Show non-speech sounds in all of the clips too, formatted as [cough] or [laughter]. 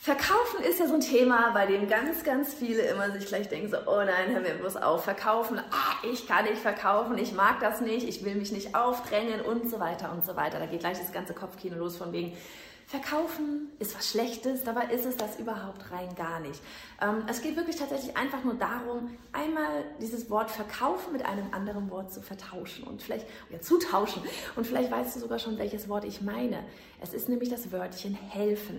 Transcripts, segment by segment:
Verkaufen ist ja so ein Thema, bei dem ganz, ganz viele immer sich gleich denken so, oh nein, hör mir bloß auf, verkaufen, ah, ich kann nicht verkaufen, ich mag das nicht, ich will mich nicht aufdrängen und so weiter und so weiter. Da geht gleich das ganze Kopfkino los von wegen, Verkaufen ist was Schlechtes, dabei ist es das überhaupt rein gar nicht. Ähm, es geht wirklich tatsächlich einfach nur darum, einmal dieses Wort verkaufen mit einem anderen Wort zu vertauschen und vielleicht, oder zu tauschen. Und vielleicht weißt du sogar schon, welches Wort ich meine. Es ist nämlich das Wörtchen helfen.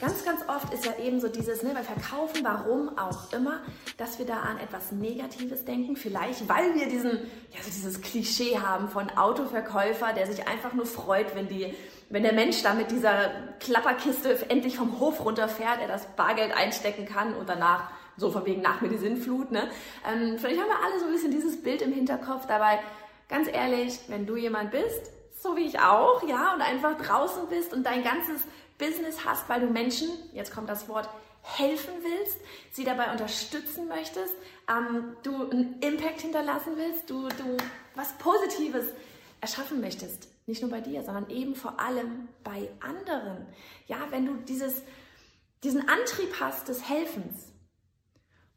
Ganz, ganz oft ist ja eben so dieses, ne, bei Verkaufen, warum auch immer, dass wir da an etwas Negatives denken. Vielleicht, weil wir diesen, ja, so dieses Klischee haben von Autoverkäufer, der sich einfach nur freut, wenn die wenn der Mensch da mit dieser Klapperkiste endlich vom Hof runterfährt, er das Bargeld einstecken kann und danach so von wegen nach mir die Sinnflut. Ne? Ähm, vielleicht haben wir alle so ein bisschen dieses Bild im Hinterkopf. Dabei, ganz ehrlich, wenn du jemand bist, so wie ich auch, ja, und einfach draußen bist und dein ganzes Business hast, weil du Menschen, jetzt kommt das Wort, helfen willst, sie dabei unterstützen möchtest, ähm, du einen Impact hinterlassen willst, du, du was Positives erschaffen möchtest, nicht nur bei dir, sondern eben vor allem bei anderen. Ja, wenn du dieses, diesen Antrieb hast des Helfens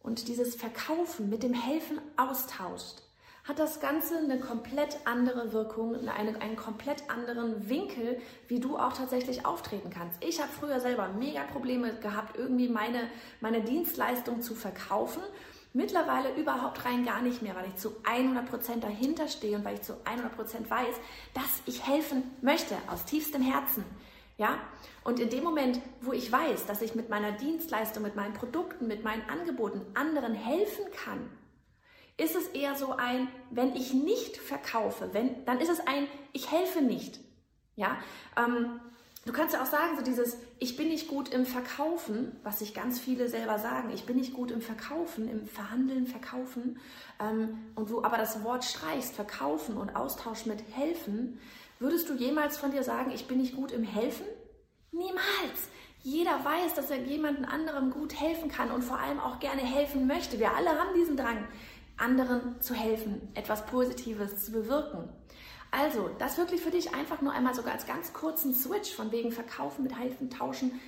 und dieses Verkaufen mit dem Helfen austauscht, hat das Ganze eine komplett andere Wirkung, eine, einen komplett anderen Winkel, wie du auch tatsächlich auftreten kannst. Ich habe früher selber mega Probleme gehabt, irgendwie meine, meine Dienstleistung zu verkaufen Mittlerweile überhaupt rein gar nicht mehr, weil ich zu 100% dahinter stehe und weil ich zu 100% weiß, dass ich helfen möchte aus tiefstem Herzen. Ja? Und in dem Moment, wo ich weiß, dass ich mit meiner Dienstleistung, mit meinen Produkten, mit meinen Angeboten anderen helfen kann, ist es eher so ein, wenn ich nicht verkaufe, wenn, dann ist es ein, ich helfe nicht. Ja? Ähm, Du kannst ja auch sagen, so dieses, ich bin nicht gut im Verkaufen, was sich ganz viele selber sagen, ich bin nicht gut im Verkaufen, im Verhandeln, Verkaufen, ähm, und du aber das Wort streichst, Verkaufen und Austausch mit Helfen, würdest du jemals von dir sagen, ich bin nicht gut im Helfen? Niemals! Jeder weiß, dass er jemandem anderem gut helfen kann und vor allem auch gerne helfen möchte. Wir alle haben diesen Drang, anderen zu helfen, etwas Positives zu bewirken. Also, das wirklich für dich einfach nur einmal sogar als ganz kurzen Switch von wegen Verkaufen mit Helfen, Tauschen,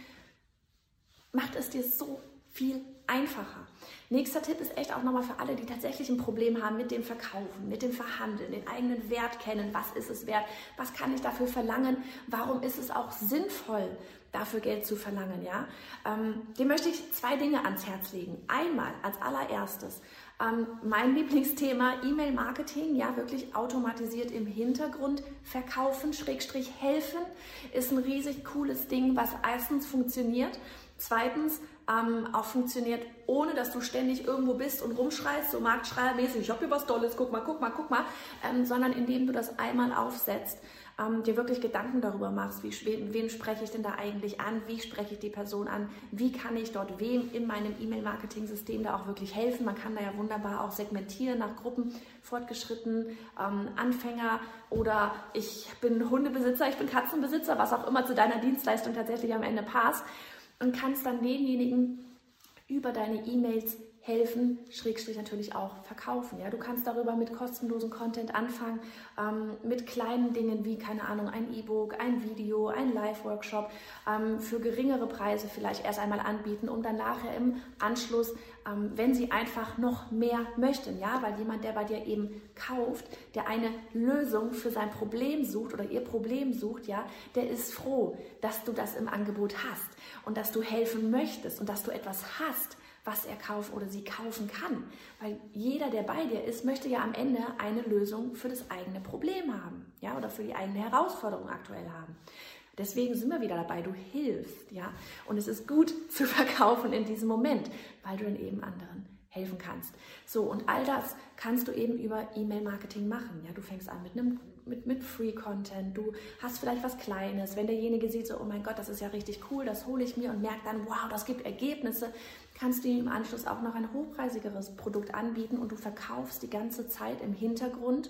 macht es dir so viel einfacher. Nächster Tipp ist echt auch nochmal für alle, die tatsächlich ein Problem haben mit dem Verkaufen, mit dem Verhandeln, den eigenen Wert kennen. Was ist es wert? Was kann ich dafür verlangen? Warum ist es auch sinnvoll, dafür Geld zu verlangen? Ja, ähm, dem möchte ich zwei Dinge ans Herz legen. Einmal als allererstes ähm, mein Lieblingsthema E-Mail-Marketing, ja wirklich automatisiert im Hintergrund verkaufen, Schrägstrich helfen, ist ein riesig cooles Ding, was erstens funktioniert, zweitens ähm, auch funktioniert, ohne dass du ständig irgendwo bist und rumschreist, so Marktschreiermäßig, ich habe hier was Tolles, guck mal, guck mal, guck mal, ähm, sondern indem du das einmal aufsetzt ähm, dir wirklich Gedanken darüber machst, wie, wen spreche ich denn da eigentlich an, wie spreche ich die Person an, wie kann ich dort wem in meinem E-Mail-Marketing-System da auch wirklich helfen. Man kann da ja wunderbar auch segmentieren nach Gruppen, fortgeschritten, ähm, Anfänger oder ich bin Hundebesitzer, ich bin Katzenbesitzer, was auch immer zu deiner Dienstleistung tatsächlich am Ende passt und kannst dann denjenigen über deine E-Mails helfen, Schrägstrich natürlich auch verkaufen. Ja, du kannst darüber mit kostenlosem Content anfangen, ähm, mit kleinen Dingen wie, keine Ahnung, ein E-Book, ein Video, ein Live-Workshop ähm, für geringere Preise vielleicht erst einmal anbieten, um dann nachher im Anschluss, ähm, wenn sie einfach noch mehr möchten, ja, weil jemand, der bei dir eben kauft, der eine Lösung für sein Problem sucht oder ihr Problem sucht, ja, der ist froh, dass du das im Angebot hast und dass du helfen möchtest und dass du etwas hast, was er kaufen oder sie kaufen kann. Weil jeder, der bei dir ist, möchte ja am Ende eine Lösung für das eigene Problem haben, ja, oder für die eigene Herausforderung aktuell haben. Deswegen sind wir wieder dabei, du hilfst, ja. Und es ist gut [laughs] zu verkaufen in diesem Moment, weil du dann eben anderen helfen kannst. So, und all das kannst du eben über E-Mail-Marketing machen. Ja, du fängst an mit einem mit, mit Free-Content, du hast vielleicht was Kleines. Wenn derjenige sieht, so, oh mein Gott, das ist ja richtig cool, das hole ich mir und merkt dann, wow, das gibt Ergebnisse, kannst du ihm im Anschluss auch noch ein hochpreisigeres Produkt anbieten und du verkaufst die ganze Zeit im Hintergrund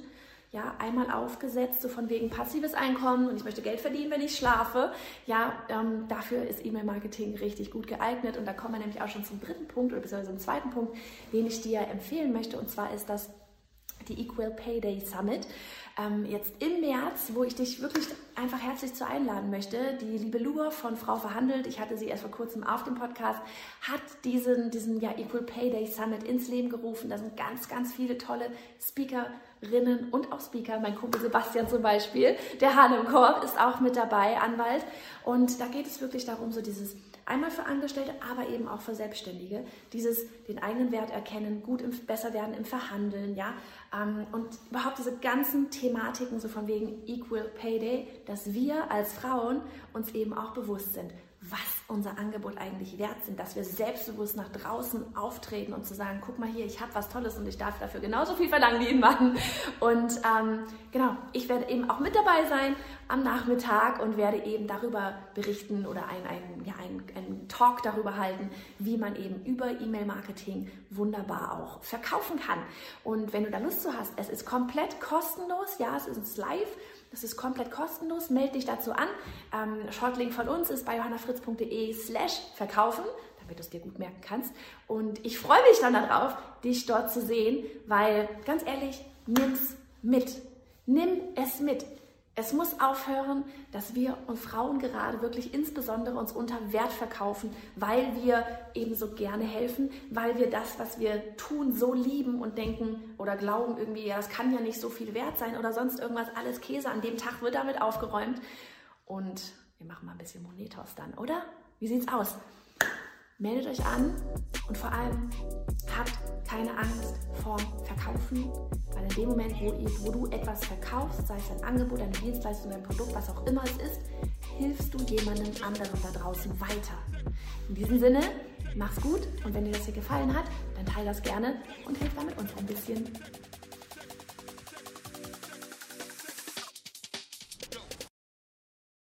ja, einmal aufgesetzt, so von wegen passives Einkommen und ich möchte Geld verdienen, wenn ich schlafe. Ja, ähm, dafür ist E-Mail-Marketing richtig gut geeignet und da kommen wir nämlich auch schon zum dritten Punkt oder beziehungsweise zum zweiten Punkt, den ich dir empfehlen möchte und zwar ist das die Equal Pay Day Summit. Ähm, jetzt im März, wo ich dich wirklich einfach herzlich zu einladen möchte. Die liebe Lua von Frau Verhandelt, ich hatte sie erst vor kurzem auf dem Podcast, hat diesen, diesen ja, Equal Pay Day Summit ins Leben gerufen. Da sind ganz, ganz viele tolle Speakerinnen und auch Speaker. Mein Kumpel Sebastian zum Beispiel, der Hanem Korb ist auch mit dabei, Anwalt. Und da geht es wirklich darum, so dieses Einmal für Angestellte, aber eben auch für Selbstständige. Dieses den eigenen Wert erkennen, gut im, besser werden im Verhandeln, ja. Ähm, und überhaupt diese ganzen Thematiken, so von wegen Equal Pay Day, dass wir als Frauen uns eben auch bewusst sind was unser Angebot eigentlich wert sind, dass wir selbstbewusst nach draußen auftreten und zu sagen, guck mal hier, ich habe was Tolles und ich darf dafür genauso viel verlangen wie ein Mann. Und ähm, genau, ich werde eben auch mit dabei sein am Nachmittag und werde eben darüber berichten oder einen ein, ja, ein, ein Talk darüber halten, wie man eben über E-Mail-Marketing wunderbar auch verkaufen kann. Und wenn du da Lust zu hast, es ist komplett kostenlos, ja, es ist live das ist komplett kostenlos. Melde dich dazu an. Ähm, Shortlink von uns ist bei johannafritz.de slash verkaufen, damit du es dir gut merken kannst. Und ich freue mich dann darauf, dich dort zu sehen, weil ganz ehrlich, nimm's mit. Nimm es mit. Es muss aufhören, dass wir und Frauen gerade wirklich insbesondere uns unter Wert verkaufen, weil wir eben so gerne helfen, weil wir das, was wir tun, so lieben und denken oder glauben irgendwie, ja, das kann ja nicht so viel wert sein oder sonst irgendwas, alles Käse. An dem Tag wird damit aufgeräumt. Und wir machen mal ein bisschen Monetos dann, oder? Wie sieht's aus? Meldet euch an und vor allem habt keine Angst vor Verkaufen, weil in dem Moment, wo, wo, du etwas verkaufst, sei es ein Angebot, eine Dienstleistung, ein Produkt, was auch immer es ist, hilfst du jemandem anderen da draußen weiter. In diesem Sinne, mach's gut und wenn dir das hier gefallen hat, dann teile das gerne und hilf damit uns ein bisschen